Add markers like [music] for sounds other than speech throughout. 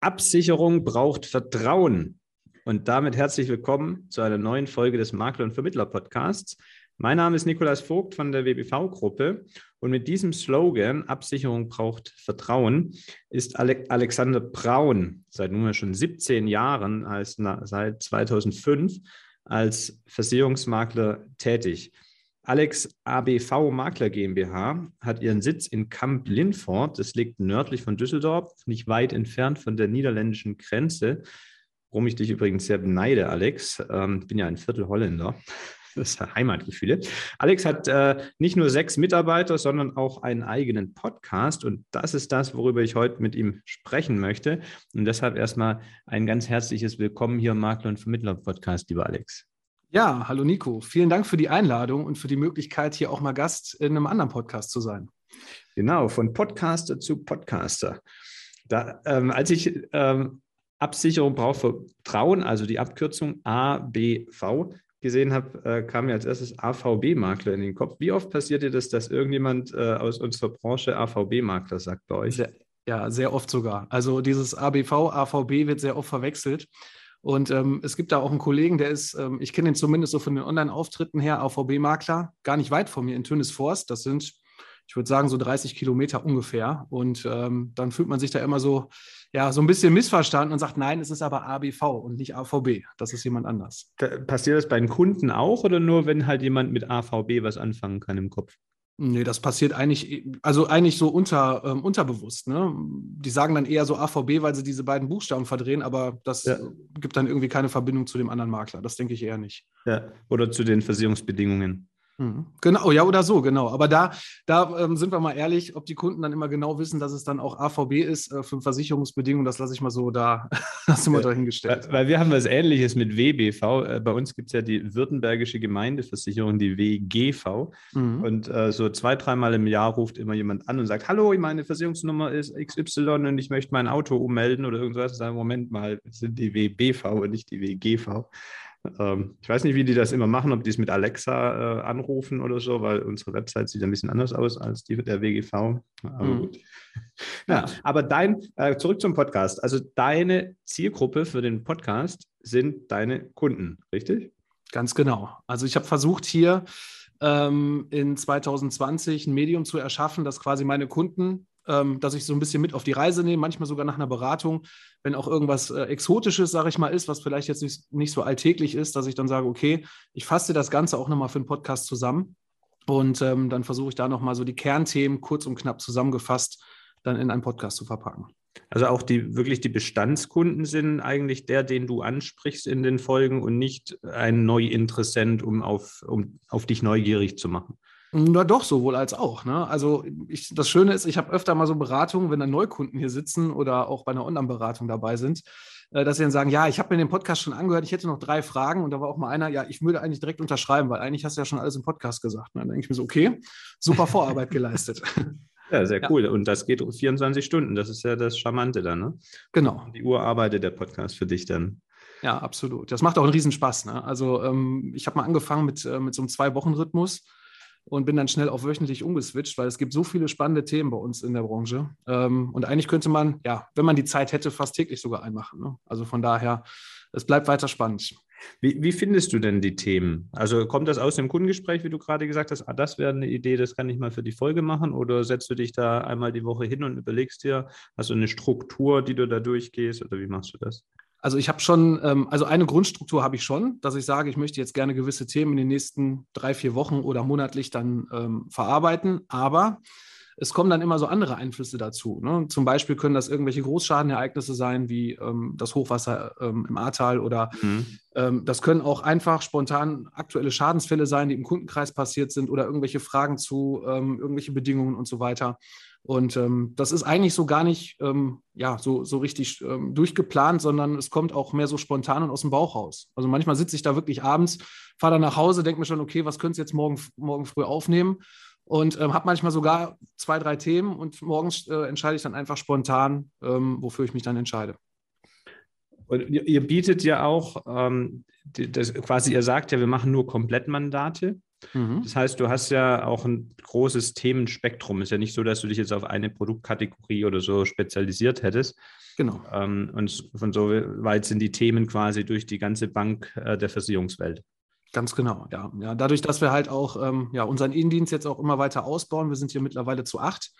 Absicherung braucht Vertrauen. Und damit herzlich willkommen zu einer neuen Folge des Makler- und Vermittler-Podcasts. Mein Name ist Nikolas Vogt von der WBV-Gruppe und mit diesem Slogan Absicherung braucht Vertrauen ist Alexander Braun seit nunmehr schon 17 Jahren, als, seit 2005, als Versicherungsmakler tätig. Alex ABV Makler GmbH hat ihren Sitz in Kamp Linford. Das liegt nördlich von Düsseldorf, nicht weit entfernt von der niederländischen Grenze. Worum ich dich übrigens sehr beneide, Alex. Ähm, ich bin ja ein Viertel Holländer. [laughs] Das ist Heimatgefühle. Alex hat äh, nicht nur sechs Mitarbeiter, sondern auch einen eigenen Podcast. Und das ist das, worüber ich heute mit ihm sprechen möchte. Und deshalb erstmal ein ganz herzliches Willkommen hier im Makler- und Vermittler-Podcast, lieber Alex. Ja, hallo Nico. Vielen Dank für die Einladung und für die Möglichkeit, hier auch mal Gast in einem anderen Podcast zu sein. Genau, von Podcaster zu Podcaster. Da, ähm, als ich ähm, Absicherung braucht Vertrauen, also die Abkürzung ABV, gesehen habe, äh, kam mir als erstes AVB-Makler in den Kopf. Wie oft passiert dir das, dass irgendjemand äh, aus unserer Branche AVB-Makler sagt bei euch? Sehr, ja, sehr oft sogar. Also dieses ABV, AVB wird sehr oft verwechselt. Und ähm, es gibt da auch einen Kollegen, der ist, ähm, ich kenne ihn zumindest so von den Online-Auftritten her, AVB-Makler, gar nicht weit von mir in Tönisforst. Das sind, ich würde sagen, so 30 Kilometer ungefähr. Und ähm, dann fühlt man sich da immer so, ja, so ein bisschen missverstanden und sagt, nein, es ist aber ABV und nicht AVB. Das ist jemand anders. Passiert das bei den Kunden auch oder nur, wenn halt jemand mit AVB was anfangen kann im Kopf? Nee, das passiert eigentlich, also eigentlich so unter, ähm, unterbewusst. Ne? Die sagen dann eher so AVB, weil sie diese beiden Buchstaben verdrehen, aber das ja. gibt dann irgendwie keine Verbindung zu dem anderen Makler. Das denke ich eher nicht. Ja, oder zu den Versicherungsbedingungen. Mhm. Genau, ja, oder so, genau. Aber da, da ähm, sind wir mal ehrlich, ob die Kunden dann immer genau wissen, dass es dann auch AVB ist äh, für Versicherungsbedingungen, das lasse ich mal so da, [laughs] das sind wir dahingestellt. Weil, weil, wir haben was ähnliches mit WBV. Äh, bei uns gibt es ja die Württembergische Gemeindeversicherung, die WGV. Mhm. Und äh, so zwei, dreimal im Jahr ruft immer jemand an und sagt, hallo, meine Versicherungsnummer ist XY und ich möchte mein Auto ummelden oder irgendwas. Sagen, Moment mal, das sind die WBV und nicht die WGV. Ähm, ich weiß nicht, wie die das immer machen, ob die es mit Alexa äh, anrufen oder so, weil unsere Website sieht ein bisschen anders aus als die der WGV. Aber mhm. gut. Ja, aber dein, äh, zurück zum Podcast. Also deine Zielgruppe für den Podcast sind deine Kunden, richtig? Ganz genau. Also ich habe versucht hier ähm, in 2020 ein Medium zu erschaffen, das quasi meine Kunden ähm, dass ich so ein bisschen mit auf die Reise nehme, manchmal sogar nach einer Beratung, wenn auch irgendwas äh, Exotisches, sage ich mal, ist, was vielleicht jetzt nicht, nicht so alltäglich ist, dass ich dann sage, okay, ich fasse das Ganze auch nochmal für einen Podcast zusammen und ähm, dann versuche ich da nochmal so die Kernthemen kurz und knapp zusammengefasst dann in einen Podcast zu verpacken. Also auch die wirklich die Bestandskunden sind eigentlich der, den du ansprichst in den Folgen und nicht ein Neuinteressent, um auf, um auf dich neugierig zu machen. Na doch, sowohl als auch. Ne? Also ich, das Schöne ist, ich habe öfter mal so Beratungen, wenn dann Neukunden hier sitzen oder auch bei einer Online-Beratung dabei sind, äh, dass sie dann sagen, ja, ich habe mir den Podcast schon angehört, ich hätte noch drei Fragen und da war auch mal einer, ja, ich würde eigentlich direkt unterschreiben, weil eigentlich hast du ja schon alles im Podcast gesagt. Ne? Dann denke ich mir so, okay, super Vorarbeit geleistet. [laughs] Ja, sehr ja. cool. Und das geht 24 Stunden. Das ist ja das Charmante dann, ne? Genau. Die Uhr arbeitet der Podcast für dich dann. Ja, absolut. Das macht auch einen Riesenspaß. Ne? Also ähm, ich habe mal angefangen mit, äh, mit so einem Zwei-Wochen-Rhythmus und bin dann schnell auf wöchentlich umgeswitcht, weil es gibt so viele spannende Themen bei uns in der Branche. Ähm, und eigentlich könnte man, ja, wenn man die Zeit hätte, fast täglich sogar einmachen. Ne? Also von daher, es bleibt weiter spannend. Wie, wie, findest du denn die Themen? Also kommt das aus dem Kundengespräch, wie du gerade gesagt hast, ah, das wäre eine Idee, das kann ich mal für die Folge machen? Oder setzt du dich da einmal die Woche hin und überlegst dir, hast du eine Struktur, die du da durchgehst oder wie machst du das? Also ich habe schon, ähm, also eine Grundstruktur habe ich schon, dass ich sage, ich möchte jetzt gerne gewisse Themen in den nächsten drei, vier Wochen oder monatlich dann ähm, verarbeiten. Aber es kommen dann immer so andere Einflüsse dazu. Ne? Zum Beispiel können das irgendwelche Großschadenereignisse sein, wie ähm, das Hochwasser ähm, im Ahrtal oder mhm. ähm, das können auch einfach spontan aktuelle Schadensfälle sein, die im Kundenkreis passiert sind oder irgendwelche Fragen zu ähm, irgendwelche Bedingungen und so weiter. Und ähm, das ist eigentlich so gar nicht ähm, ja, so, so richtig ähm, durchgeplant, sondern es kommt auch mehr so spontan und aus dem Bauch raus. Also manchmal sitze ich da wirklich abends, fahre dann nach Hause, denke mir schon, okay, was könntest du jetzt morgen, morgen früh aufnehmen? Und ähm, habe manchmal sogar zwei, drei Themen und morgens äh, entscheide ich dann einfach spontan, ähm, wofür ich mich dann entscheide. Und ihr bietet ja auch, ähm, das, quasi ihr sagt ja, wir machen nur Komplettmandate. Mhm. Das heißt, du hast ja auch ein großes Themenspektrum. Ist ja nicht so, dass du dich jetzt auf eine Produktkategorie oder so spezialisiert hättest. Genau. Ähm, und von so weit sind die Themen quasi durch die ganze Bank äh, der Versicherungswelt. Ganz genau, ja. ja. Dadurch, dass wir halt auch ähm, ja, unseren Innendienst jetzt auch immer weiter ausbauen, wir sind hier mittlerweile zu acht,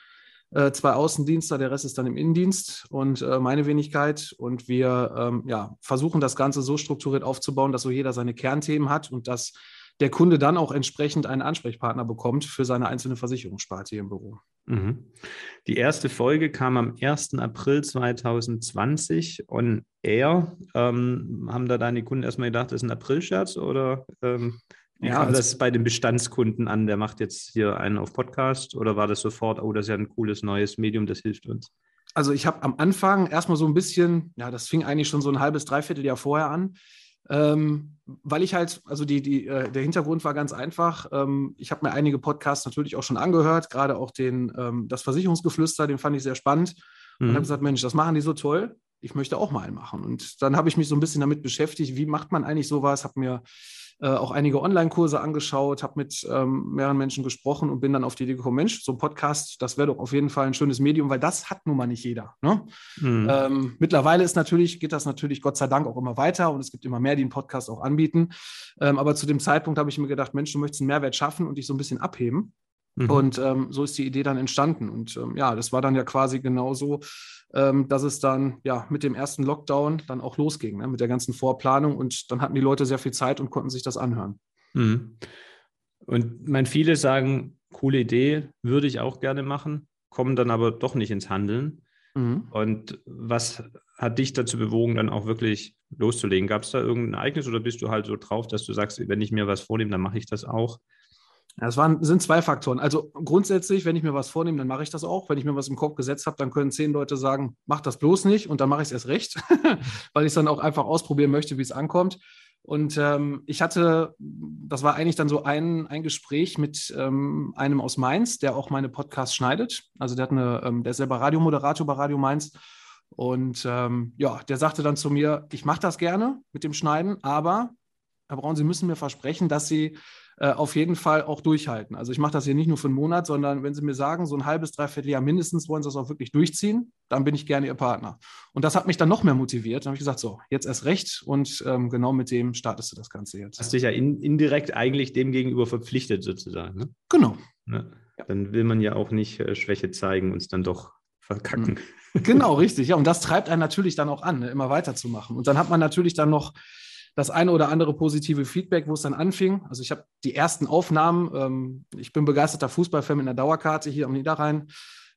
äh, zwei Außendienster, der Rest ist dann im Innendienst und äh, meine Wenigkeit. Und wir ähm, ja, versuchen das Ganze so strukturiert aufzubauen, dass so jeder seine Kernthemen hat und dass der Kunde dann auch entsprechend einen Ansprechpartner bekommt für seine einzelne Versicherungssparte hier im Büro. Mhm. Die erste Folge kam am 1. April 2020 on air. Ähm, haben da deine Kunden erstmal gedacht, das ist ein April-Scherz oder ähm, ja, kam das bei den Bestandskunden an? Der macht jetzt hier einen auf Podcast oder war das sofort, oh, das ist ja ein cooles neues Medium, das hilft uns? Also ich habe am Anfang erstmal so ein bisschen, ja, das fing eigentlich schon so ein halbes, dreiviertel Jahr vorher an. Ähm, weil ich halt, also die, die, äh, der Hintergrund war ganz einfach. Ähm, ich habe mir einige Podcasts natürlich auch schon angehört, gerade auch den, ähm, das Versicherungsgeflüster, den fand ich sehr spannend. Mhm. Und habe gesagt, Mensch, das machen die so toll. Ich möchte auch mal einen machen. Und dann habe ich mich so ein bisschen damit beschäftigt, wie macht man eigentlich sowas? Habe mir äh, auch einige Online-Kurse angeschaut, habe mit ähm, mehreren Menschen gesprochen und bin dann auf die Idee gekommen, Mensch, so ein Podcast, das wäre doch auf jeden Fall ein schönes Medium, weil das hat nun mal nicht jeder. Ne? Mhm. Ähm, mittlerweile ist natürlich, geht das natürlich Gott sei Dank auch immer weiter und es gibt immer mehr, die einen Podcast auch anbieten. Ähm, aber zu dem Zeitpunkt habe ich mir gedacht, Mensch, du möchtest einen Mehrwert schaffen und dich so ein bisschen abheben. Mhm. Und ähm, so ist die Idee dann entstanden. Und ähm, ja, das war dann ja quasi genauso, ähm, dass es dann ja mit dem ersten Lockdown dann auch losging, ne, mit der ganzen Vorplanung. Und dann hatten die Leute sehr viel Zeit und konnten sich das anhören. Mhm. Und mein, viele sagen, coole Idee, würde ich auch gerne machen, kommen dann aber doch nicht ins Handeln. Mhm. Und was hat dich dazu bewogen, dann auch wirklich loszulegen? Gab es da irgendein Ereignis oder bist du halt so drauf, dass du sagst, wenn ich mir was vornehme, dann mache ich das auch? Das waren, sind zwei Faktoren. Also grundsätzlich, wenn ich mir was vornehme, dann mache ich das auch. Wenn ich mir was im Kopf gesetzt habe, dann können zehn Leute sagen, mach das bloß nicht und dann mache ich es erst recht, [laughs] weil ich es dann auch einfach ausprobieren möchte, wie es ankommt. Und ähm, ich hatte, das war eigentlich dann so ein, ein Gespräch mit ähm, einem aus Mainz, der auch meine Podcasts schneidet. Also der hat eine, ähm, der ist selber Radiomoderator bei Radio Mainz. Und ähm, ja, der sagte dann zu mir, ich mache das gerne mit dem Schneiden, aber Herr Braun, Sie müssen mir versprechen, dass Sie äh, auf jeden Fall auch durchhalten. Also ich mache das hier nicht nur für einen Monat, sondern wenn Sie mir sagen, so ein halbes, dreiviertel Jahr mindestens wollen Sie das auch wirklich durchziehen, dann bin ich gerne Ihr Partner. Und das hat mich dann noch mehr motiviert. Dann habe ich gesagt, so, jetzt erst recht und ähm, genau mit dem startest du das Ganze jetzt. Hast dich ja in, indirekt eigentlich dem gegenüber verpflichtet sozusagen. Ne? Genau. Ne? Dann will man ja auch nicht äh, Schwäche zeigen und es dann doch verkacken. Genau, richtig. Ja, und das treibt einen natürlich dann auch an, ne, immer weiterzumachen. Und dann hat man natürlich dann noch das eine oder andere positive Feedback, wo es dann anfing. Also ich habe die ersten Aufnahmen, ähm, ich bin begeisterter Fußballfan mit einer Dauerkarte hier am Niederrhein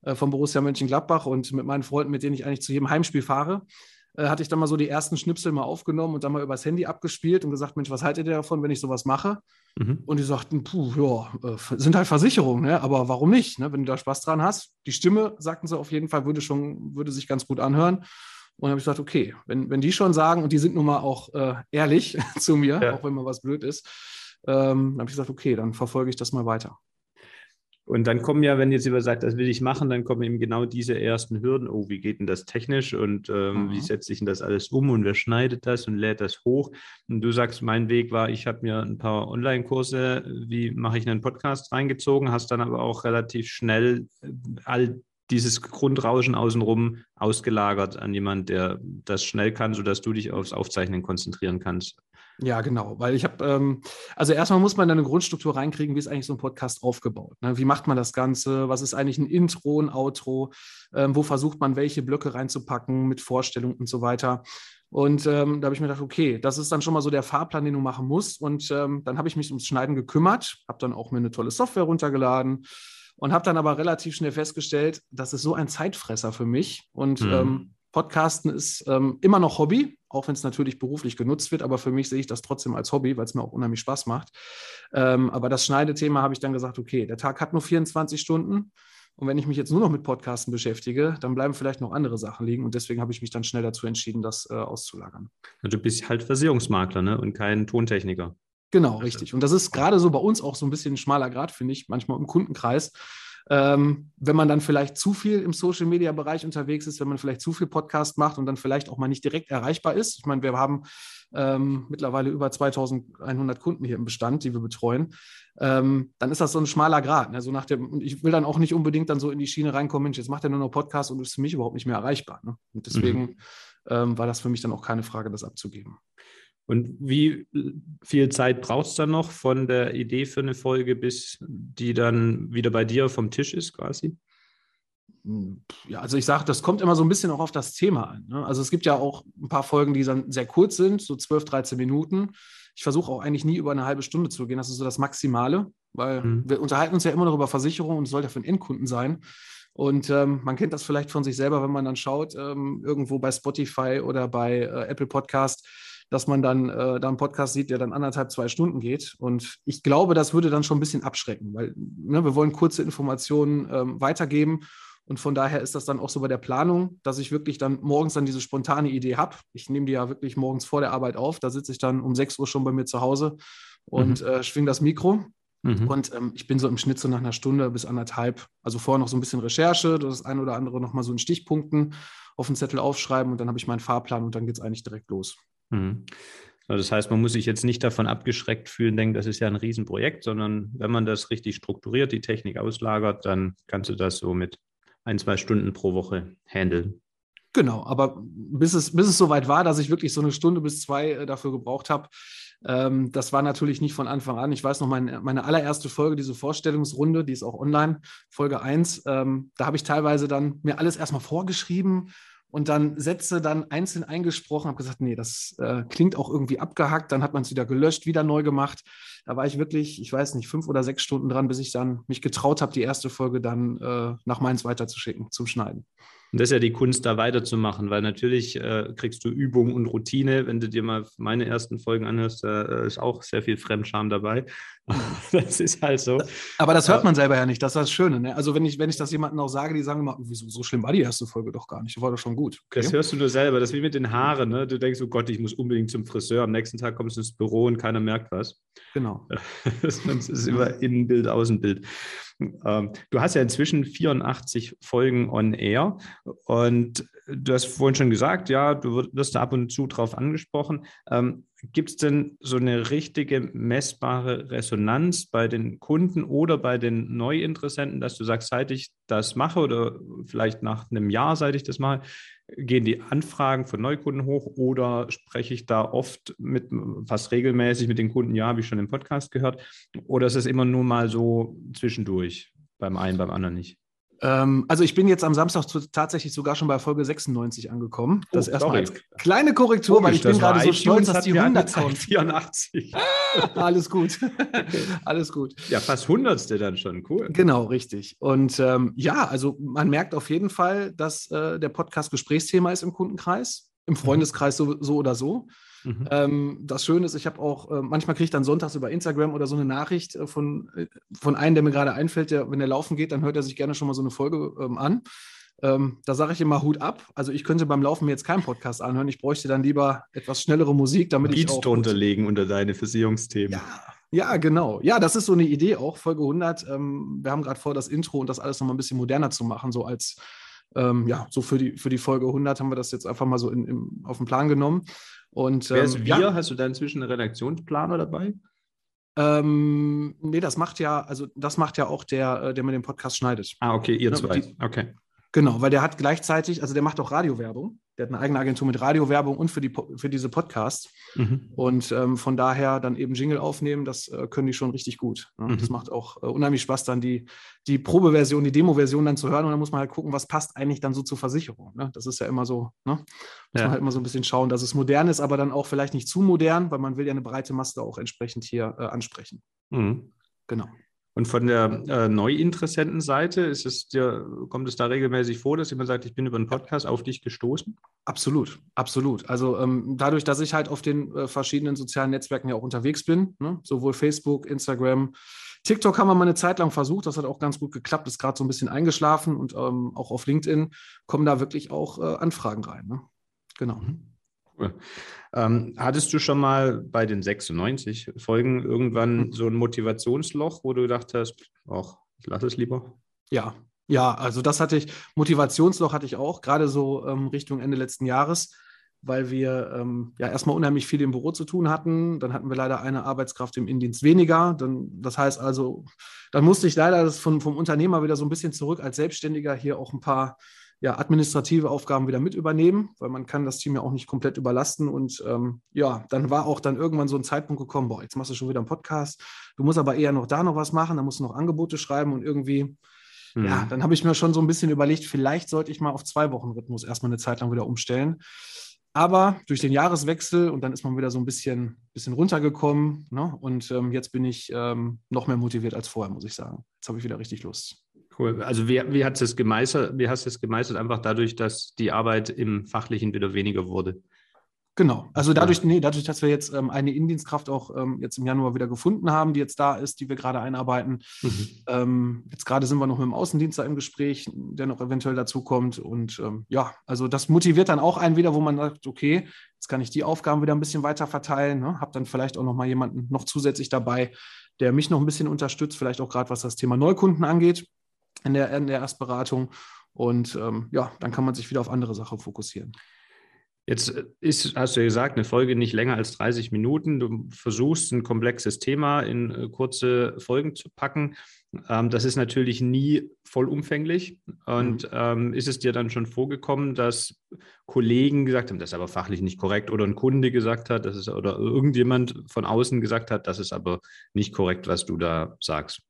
äh, von Borussia Mönchengladbach und mit meinen Freunden, mit denen ich eigentlich zu jedem Heimspiel fahre, äh, hatte ich dann mal so die ersten Schnipsel mal aufgenommen und dann mal übers Handy abgespielt und gesagt, Mensch, was haltet ihr davon, wenn ich sowas mache? Mhm. Und die sagten, puh, ja, äh, sind halt Versicherungen, ne? aber warum nicht? Ne? Wenn du da Spaß dran hast. Die Stimme, sagten sie auf jeden Fall, würde schon, würde sich ganz gut anhören. Und habe ich gesagt, okay, wenn, wenn die schon sagen, und die sind nun mal auch äh, ehrlich [laughs] zu mir, ja. auch wenn mal was blöd ist, ähm, habe ich gesagt, okay, dann verfolge ich das mal weiter. Und dann kommen ja, wenn jetzt jemand sagt, das will ich machen, dann kommen eben genau diese ersten Hürden. Oh, wie geht denn das technisch und ähm, mhm. wie setze ich denn das alles um und wer schneidet das und lädt das hoch? Und du sagst, mein Weg war, ich habe mir ein paar Online-Kurse, wie mache ich einen Podcast reingezogen, hast dann aber auch relativ schnell äh, all dieses Grundrauschen außenrum ausgelagert an jemand, der das schnell kann, sodass du dich aufs Aufzeichnen konzentrieren kannst. Ja, genau, weil ich habe, ähm, also erstmal muss man eine Grundstruktur reinkriegen, wie ist eigentlich so ein Podcast aufgebaut? Ne? Wie macht man das Ganze? Was ist eigentlich ein Intro, ein Outro? Ähm, wo versucht man, welche Blöcke reinzupacken mit Vorstellung und so weiter? Und ähm, da habe ich mir gedacht, okay, das ist dann schon mal so der Fahrplan, den du machen musst. Und ähm, dann habe ich mich ums Schneiden gekümmert, habe dann auch mir eine tolle Software runtergeladen, und habe dann aber relativ schnell festgestellt, das ist so ein Zeitfresser für mich. Und mhm. ähm, Podcasten ist ähm, immer noch Hobby, auch wenn es natürlich beruflich genutzt wird, aber für mich sehe ich das trotzdem als Hobby, weil es mir auch unheimlich Spaß macht. Ähm, aber das Schneidethema habe ich dann gesagt, okay, der Tag hat nur 24 Stunden. Und wenn ich mich jetzt nur noch mit Podcasten beschäftige, dann bleiben vielleicht noch andere Sachen liegen. Und deswegen habe ich mich dann schnell dazu entschieden, das äh, auszulagern. Du bist halt Versicherungsmakler ne? und kein Tontechniker. Genau, richtig. Und das ist gerade so bei uns auch so ein bisschen ein schmaler Grad, finde ich, manchmal im Kundenkreis. Ähm, wenn man dann vielleicht zu viel im Social-Media-Bereich unterwegs ist, wenn man vielleicht zu viel Podcast macht und dann vielleicht auch mal nicht direkt erreichbar ist. Ich meine, wir haben ähm, mittlerweile über 2100 Kunden hier im Bestand, die wir betreuen, ähm, dann ist das so ein schmaler Grad. Ne? So nach dem, und ich will dann auch nicht unbedingt dann so in die Schiene reinkommen, Mensch, jetzt macht er nur noch Podcast und ist für mich überhaupt nicht mehr erreichbar. Ne? Und deswegen mhm. ähm, war das für mich dann auch keine Frage, das abzugeben. Und wie viel Zeit brauchst du dann noch von der Idee für eine Folge, bis die dann wieder bei dir vom Tisch ist quasi? ja, also ich sage, das kommt immer so ein bisschen auch auf das Thema an. Ne? Also es gibt ja auch ein paar Folgen, die dann sehr kurz sind, so 12, 13 Minuten. Ich versuche auch eigentlich nie über eine halbe Stunde zu gehen. Das ist so das Maximale, weil mhm. wir unterhalten uns ja immer noch über Versicherungen und es soll ja für den Endkunden sein. Und ähm, man kennt das vielleicht von sich selber, wenn man dann schaut, ähm, irgendwo bei Spotify oder bei äh, Apple Podcast, dass man dann äh, da einen Podcast sieht, der dann anderthalb, zwei Stunden geht. Und ich glaube, das würde dann schon ein bisschen abschrecken, weil ne, wir wollen kurze Informationen ähm, weitergeben und von daher ist das dann auch so bei der Planung, dass ich wirklich dann morgens dann diese spontane Idee habe. Ich nehme die ja wirklich morgens vor der Arbeit auf. Da sitze ich dann um 6 Uhr schon bei mir zu Hause und mhm. äh, schwinge das Mikro. Mhm. Und ähm, ich bin so im Schnitt so nach einer Stunde bis anderthalb. Also vorher noch so ein bisschen Recherche, das eine oder andere nochmal so in Stichpunkten auf den Zettel aufschreiben und dann habe ich meinen Fahrplan und dann geht es eigentlich direkt los. Mhm. Das heißt, man muss sich jetzt nicht davon abgeschreckt fühlen, denken, das ist ja ein Riesenprojekt, sondern wenn man das richtig strukturiert, die Technik auslagert, dann kannst du das so mit ein, zwei Stunden pro Woche handeln. Genau, aber bis es, bis es soweit war, dass ich wirklich so eine Stunde bis zwei äh, dafür gebraucht habe, ähm, das war natürlich nicht von Anfang an. Ich weiß noch, mein, meine allererste Folge, diese Vorstellungsrunde, die ist auch online, Folge 1, ähm, da habe ich teilweise dann mir alles erstmal vorgeschrieben und dann Sätze dann einzeln eingesprochen, habe gesagt, nee, das äh, klingt auch irgendwie abgehackt, dann hat man es wieder gelöscht, wieder neu gemacht. Da war ich wirklich, ich weiß nicht, fünf oder sechs Stunden dran, bis ich dann mich getraut habe, die erste Folge dann äh, nach Mainz weiterzuschicken, zum Schneiden. Und das ist ja die Kunst, da weiterzumachen, weil natürlich äh, kriegst du Übung und Routine. Wenn du dir mal meine ersten Folgen anhörst, da äh, ist auch sehr viel Fremdscham dabei. [laughs] das ist halt so. Aber das hört man selber ja nicht, das ist das Schöne. Ne? Also wenn ich, wenn ich das jemandem auch sage, die sagen immer, wieso, so schlimm war die erste Folge doch gar nicht, war doch schon gut. Okay? Das hörst du nur selber, das ist wie mit den Haaren. Ne? Du denkst, oh Gott, ich muss unbedingt zum Friseur. Am nächsten Tag kommst du ins Büro und keiner merkt was. Genau. [laughs] das ist immer Innenbild, Außenbild. Ähm, du hast ja inzwischen 84 Folgen on Air und du hast vorhin schon gesagt, ja, du wirst da ab und zu drauf angesprochen. Ähm, Gibt es denn so eine richtige messbare Resonanz bei den Kunden oder bei den Neuinteressenten, dass du sagst, seit ich das mache oder vielleicht nach einem Jahr, seit ich das mache, gehen die Anfragen von Neukunden hoch oder spreche ich da oft mit, fast regelmäßig mit den Kunden, ja, habe ich schon im Podcast gehört, oder ist es immer nur mal so zwischendurch, beim einen, beim anderen nicht? Ähm, also ich bin jetzt am Samstag tatsächlich sogar schon bei Folge 96 angekommen. Das oh, erstmal als kleine Korrektur, Komisch, weil ich bin gerade so stolz, dass die 100 kommt. 84. Alles gut. [laughs] Alles gut. Ja, fast Hundertste dann schon. Cool. Genau, richtig. Und ähm, ja, also man merkt auf jeden Fall, dass äh, der Podcast Gesprächsthema ist im Kundenkreis, im mhm. Freundeskreis so, so oder so. Mhm. Ähm, das Schöne ist, ich habe auch, äh, manchmal kriege ich dann sonntags über Instagram oder so eine Nachricht äh, von, äh, von einem, der mir gerade einfällt, der, wenn er laufen geht, dann hört er sich gerne schon mal so eine Folge ähm, an. Ähm, da sage ich immer Hut ab. Also ich könnte beim Laufen mir jetzt keinen Podcast anhören. Ich bräuchte dann lieber etwas schnellere Musik, damit Beats ich auch... drunter legen unter deine Versicherungsthemen. Ja, ja, genau. Ja, das ist so eine Idee auch, Folge 100. Ähm, wir haben gerade vor, das Intro und das alles nochmal ein bisschen moderner zu machen, so als ähm, ja, so für die, für die Folge 100 haben wir das jetzt einfach mal so in, in, auf den Plan genommen. Und, Wer ist ähm, wir? Ja. Hast du da inzwischen einen Redaktionsplaner dabei? Ähm, nee, das macht ja, also das macht ja auch der, äh, der mir den Podcast schneidet. Ah, okay, ihr ne, zwei. Die, okay. Genau, weil der hat gleichzeitig, also der macht auch Radiowerbung. Der hat eine eigene Agentur mit Radiowerbung und für, die, für diese Podcasts. Mhm. Und ähm, von daher dann eben Jingle aufnehmen, das äh, können die schon richtig gut. Ne? Mhm. Das macht auch äh, unheimlich Spaß, dann die, die Probeversion, die Demo-Version dann zu hören. Und dann muss man halt gucken, was passt eigentlich dann so zur Versicherung. Ne? Das ist ja immer so, ne? muss ja. man halt immer so ein bisschen schauen, dass es modern ist, aber dann auch vielleicht nicht zu modern, weil man will ja eine breite Masse auch entsprechend hier äh, ansprechen. Mhm. Genau. Und von der äh, Neuinteressentenseite ist es dir, kommt es da regelmäßig vor, dass jemand sagt, ich bin über einen Podcast auf dich gestoßen? Absolut, absolut. Also ähm, dadurch, dass ich halt auf den äh, verschiedenen sozialen Netzwerken ja auch unterwegs bin, ne? sowohl Facebook, Instagram, TikTok haben wir mal eine Zeit lang versucht, das hat auch ganz gut geklappt, ist gerade so ein bisschen eingeschlafen und ähm, auch auf LinkedIn kommen da wirklich auch äh, Anfragen rein. Ne? Genau. Mhm. Cool. Ähm, hattest du schon mal bei den 96 Folgen irgendwann mhm. so ein Motivationsloch, wo du gedacht hast, ach, ich lasse es lieber? Ja, ja, also das hatte ich, Motivationsloch hatte ich auch, gerade so ähm, Richtung Ende letzten Jahres, weil wir ähm, ja erstmal unheimlich viel im Büro zu tun hatten. Dann hatten wir leider eine Arbeitskraft im Indienst weniger. Dann, das heißt also, dann musste ich leider das von, vom Unternehmer wieder so ein bisschen zurück als Selbstständiger hier auch ein paar ja, administrative Aufgaben wieder mit übernehmen, weil man kann das Team ja auch nicht komplett überlasten. Und ähm, ja, dann war auch dann irgendwann so ein Zeitpunkt gekommen, boah, jetzt machst du schon wieder einen Podcast. Du musst aber eher noch da noch was machen, da musst du noch Angebote schreiben und irgendwie, mhm. ja, dann habe ich mir schon so ein bisschen überlegt, vielleicht sollte ich mal auf zwei Wochen Rhythmus erstmal eine Zeit lang wieder umstellen. Aber durch den Jahreswechsel und dann ist man wieder so ein bisschen, bisschen runtergekommen. Ne? Und ähm, jetzt bin ich ähm, noch mehr motiviert als vorher, muss ich sagen. Jetzt habe ich wieder richtig Lust. Cool. Also wie, wie, hat es gemeistert, wie hast du es gemeistert? Einfach dadurch, dass die Arbeit im Fachlichen wieder weniger wurde. Genau. Also dadurch, nee, dadurch, dass wir jetzt ähm, eine Indienstkraft auch ähm, jetzt im Januar wieder gefunden haben, die jetzt da ist, die wir gerade einarbeiten. Mhm. Ähm, jetzt gerade sind wir noch mit dem Außendienst da im Gespräch, der noch eventuell dazu kommt. Und ähm, ja, also das motiviert dann auch einen wieder, wo man sagt, okay, jetzt kann ich die Aufgaben wieder ein bisschen weiter verteilen. Ne? Habe dann vielleicht auch noch mal jemanden noch zusätzlich dabei, der mich noch ein bisschen unterstützt, vielleicht auch gerade was das Thema Neukunden angeht in der, in der Erstberatung. Und ähm, ja, dann kann man sich wieder auf andere Sachen fokussieren. Jetzt ist, hast du ja gesagt, eine Folge nicht länger als 30 Minuten. Du versuchst ein komplexes Thema in äh, kurze Folgen zu packen. Ähm, das ist natürlich nie vollumfänglich. Und mhm. ähm, ist es dir dann schon vorgekommen, dass Kollegen gesagt haben, das ist aber fachlich nicht korrekt, oder ein Kunde gesagt hat, das ist, oder irgendjemand von außen gesagt hat, das ist aber nicht korrekt, was du da sagst?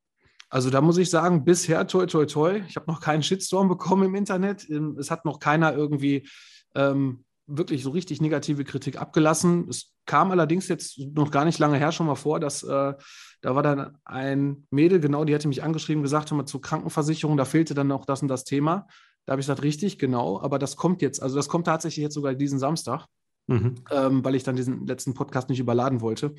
Also da muss ich sagen, bisher toi toi toi. Ich habe noch keinen Shitstorm bekommen im Internet. Ähm, es hat noch keiner irgendwie ähm, wirklich so richtig negative Kritik abgelassen. Es kam allerdings jetzt noch gar nicht lange her schon mal vor, dass äh, da war dann ein Mädel, genau, die hatte mich angeschrieben, gesagt, hör mal, zur Krankenversicherung, da fehlte dann noch das und das Thema. Da habe ich gesagt, richtig, genau, aber das kommt jetzt, also das kommt tatsächlich jetzt sogar diesen Samstag, mhm. ähm, weil ich dann diesen letzten Podcast nicht überladen wollte.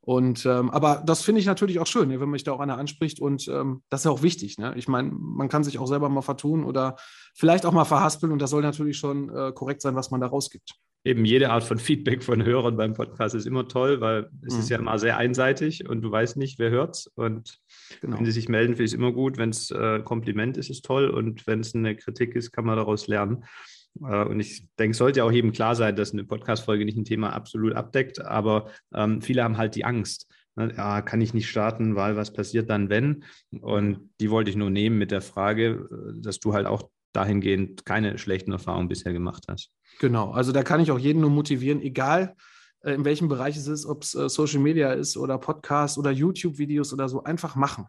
Und ähm, aber das finde ich natürlich auch schön, ne, wenn mich da auch einer anspricht und ähm, das ist ja auch wichtig. Ne? Ich meine, man kann sich auch selber mal vertun oder vielleicht auch mal verhaspeln und das soll natürlich schon äh, korrekt sein, was man da rausgibt. Eben jede Art von Feedback von Hörern beim Podcast ist immer toll, weil es mhm. ist ja immer sehr einseitig und du weißt nicht, wer hört. Und genau. wenn sie sich melden, finde ich es immer gut. Wenn es äh, Kompliment ist, ist es toll und wenn es eine Kritik ist, kann man daraus lernen. Äh, und ich denke, es sollte auch jedem klar sein, dass eine Podcast-Folge nicht ein Thema absolut abdeckt, aber ähm, viele haben halt die Angst. Ne? Ja, kann ich nicht starten, weil was passiert dann, wenn? Und die wollte ich nur nehmen mit der Frage, äh, dass du halt auch dahingehend keine schlechten Erfahrungen bisher gemacht hast. Genau, also da kann ich auch jeden nur motivieren, egal äh, in welchem Bereich es ist, ob es Social Media ist oder Podcast oder YouTube-Videos oder so, einfach machen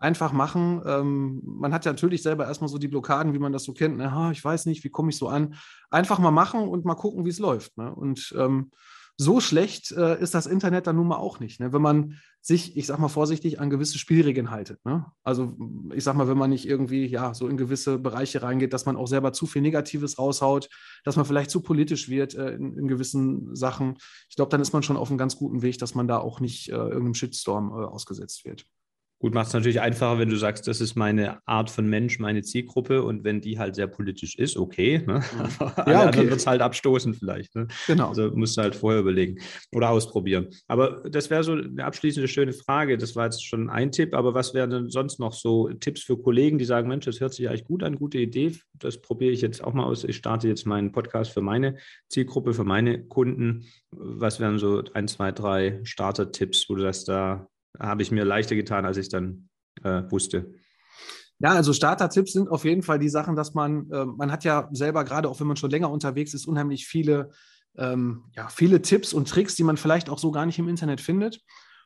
einfach machen. Ähm, man hat ja natürlich selber erstmal so die Blockaden, wie man das so kennt. Ne? ich weiß nicht, wie komme ich so an. Einfach mal machen und mal gucken, wie es läuft. Ne? Und ähm, so schlecht äh, ist das Internet dann nun mal auch nicht. Ne? Wenn man sich, ich sag mal vorsichtig, an gewisse Spielregeln haltet. Ne? Also ich sag mal, wenn man nicht irgendwie ja so in gewisse Bereiche reingeht, dass man auch selber zu viel Negatives raushaut, dass man vielleicht zu politisch wird äh, in, in, gewissen Sachen. Ich glaube, dann ist man schon auf einem ganz guten Weg, dass man da auch nicht äh, irgendeinem Shitstorm äh, ausgesetzt wird. Gut, macht es natürlich einfacher, wenn du sagst, das ist meine Art von Mensch, meine Zielgruppe und wenn die halt sehr politisch ist, okay. Ne? Mhm. [laughs] ja, okay. wird es halt abstoßen vielleicht. Ne? Genau. Also musst du halt vorher überlegen oder ausprobieren. Aber das wäre so eine abschließende schöne Frage. Das war jetzt schon ein Tipp, aber was wären denn sonst noch so Tipps für Kollegen, die sagen, Mensch, das hört sich eigentlich gut an, gute Idee. Das probiere ich jetzt auch mal aus. Ich starte jetzt meinen Podcast für meine Zielgruppe, für meine Kunden. Was wären so ein, zwei, drei Starter-Tipps, wo du sagst, da habe ich mir leichter getan, als ich dann äh, wusste. Ja, also Starter-Tipps sind auf jeden Fall die Sachen, dass man, äh, man hat ja selber, gerade auch wenn man schon länger unterwegs ist, unheimlich viele, ähm, ja, viele Tipps und Tricks, die man vielleicht auch so gar nicht im Internet findet.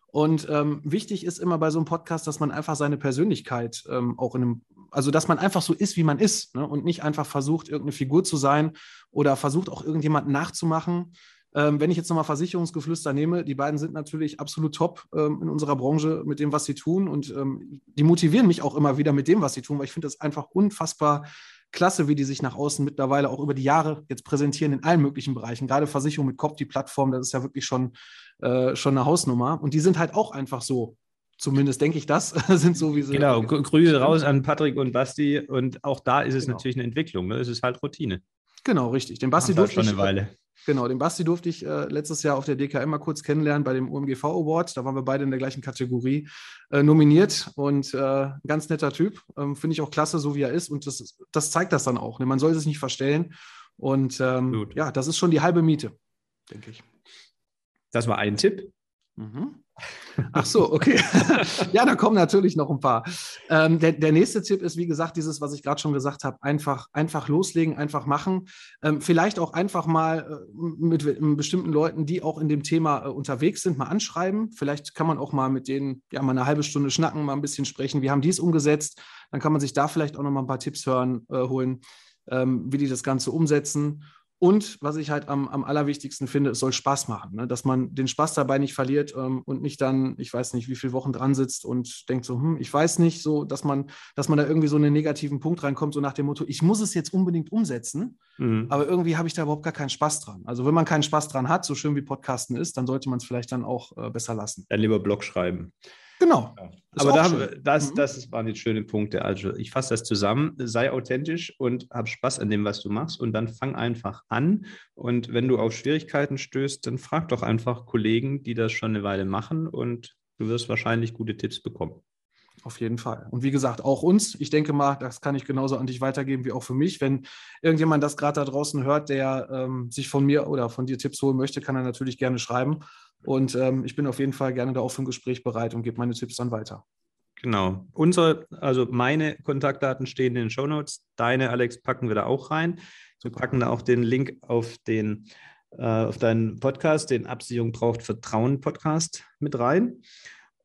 Und ähm, wichtig ist immer bei so einem Podcast, dass man einfach seine Persönlichkeit ähm, auch in einem, also dass man einfach so ist, wie man ist ne? und nicht einfach versucht, irgendeine Figur zu sein oder versucht auch irgendjemanden nachzumachen, ähm, wenn ich jetzt nochmal Versicherungsgeflüster nehme, die beiden sind natürlich absolut top ähm, in unserer Branche mit dem, was sie tun. Und ähm, die motivieren mich auch immer wieder mit dem, was sie tun, weil ich finde das einfach unfassbar klasse, wie die sich nach außen mittlerweile auch über die Jahre jetzt präsentieren in allen möglichen Bereichen. Gerade Versicherung mit Kopf, die Plattform, das ist ja wirklich schon, äh, schon eine Hausnummer. Und die sind halt auch einfach so. Zumindest denke ich, das [laughs] sind so wie sie. Genau, Grüße raus an Patrick und Basti. Und auch da ist es genau. natürlich eine Entwicklung. Ne? Es ist halt Routine. Genau, richtig. Den Basti durfte halt schon eine Weile Genau, den Basti durfte ich äh, letztes Jahr auf der DKM mal kurz kennenlernen bei dem OMGV Award. Da waren wir beide in der gleichen Kategorie äh, nominiert und äh, ein ganz netter Typ. Ähm, Finde ich auch klasse, so wie er ist. Und das, das zeigt das dann auch. Ne? Man soll es nicht verstellen. Und ähm, ja, das ist schon die halbe Miete, denke ich. Das war ein Tipp. Mhm. Ach so, okay. [laughs] ja, da kommen natürlich noch ein paar. Ähm, der, der, nächste Tipp ist, wie gesagt, dieses, was ich gerade schon gesagt habe, einfach, einfach loslegen, einfach machen. Ähm, vielleicht auch einfach mal äh, mit, mit, bestimmten Leuten, die auch in dem Thema äh, unterwegs sind, mal anschreiben. Vielleicht kann man auch mal mit denen ja mal eine halbe Stunde schnacken, mal ein bisschen sprechen. Wir haben dies umgesetzt. Dann kann man sich da vielleicht auch noch mal ein paar Tipps hören, äh, holen, ähm, wie die das Ganze umsetzen. Und was ich halt am, am allerwichtigsten finde, es soll Spaß machen, ne? dass man den Spaß dabei nicht verliert ähm, und nicht dann, ich weiß nicht, wie viele Wochen dran sitzt und denkt so, hm, ich weiß nicht, so, dass man, dass man da irgendwie so einen negativen Punkt reinkommt, so nach dem Motto, ich muss es jetzt unbedingt umsetzen, mhm. aber irgendwie habe ich da überhaupt gar keinen Spaß dran. Also wenn man keinen Spaß dran hat, so schön wie Podcasten ist, dann sollte man es vielleicht dann auch äh, besser lassen. Dann lieber Blog schreiben. Genau. Ja. Aber da, das, mhm. das waren jetzt schöne Punkte. Also ich fasse das zusammen, sei authentisch und hab Spaß an dem, was du machst und dann fang einfach an. Und wenn du auf Schwierigkeiten stößt, dann frag doch einfach Kollegen, die das schon eine Weile machen und du wirst wahrscheinlich gute Tipps bekommen. Auf jeden Fall. Und wie gesagt, auch uns. Ich denke mal, das kann ich genauso an dich weitergeben wie auch für mich. Wenn irgendjemand das gerade da draußen hört, der ähm, sich von mir oder von dir Tipps holen möchte, kann er natürlich gerne schreiben. Und ähm, ich bin auf jeden Fall gerne da auch für ein Gespräch bereit und gebe meine Tipps dann weiter. Genau. Unsere, also meine Kontaktdaten stehen in den Show Notes. Deine, Alex, packen wir da auch rein. Wir packen da auch den Link auf den äh, auf deinen Podcast, den Absicherung braucht Vertrauen Podcast mit rein.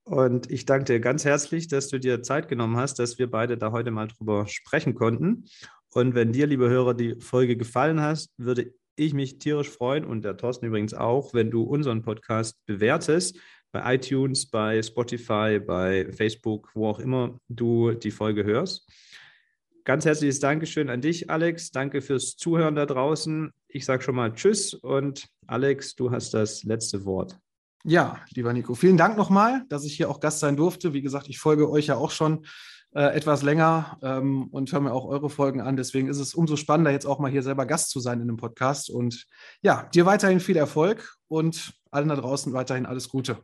Und ich danke dir ganz herzlich, dass du dir Zeit genommen hast, dass wir beide da heute mal drüber sprechen konnten. Und wenn dir, liebe Hörer, die Folge gefallen hat, würde ich mich tierisch freuen und der Thorsten übrigens auch, wenn du unseren Podcast bewertest bei iTunes, bei Spotify, bei Facebook, wo auch immer du die Folge hörst. Ganz herzliches Dankeschön an dich, Alex. Danke fürs Zuhören da draußen. Ich sage schon mal Tschüss und Alex, du hast das letzte Wort. Ja, lieber Nico, vielen Dank nochmal, dass ich hier auch Gast sein durfte. Wie gesagt, ich folge euch ja auch schon äh, etwas länger ähm, und höre mir auch eure Folgen an. Deswegen ist es umso spannender, jetzt auch mal hier selber Gast zu sein in dem Podcast. Und ja, dir weiterhin viel Erfolg und allen da draußen weiterhin alles Gute.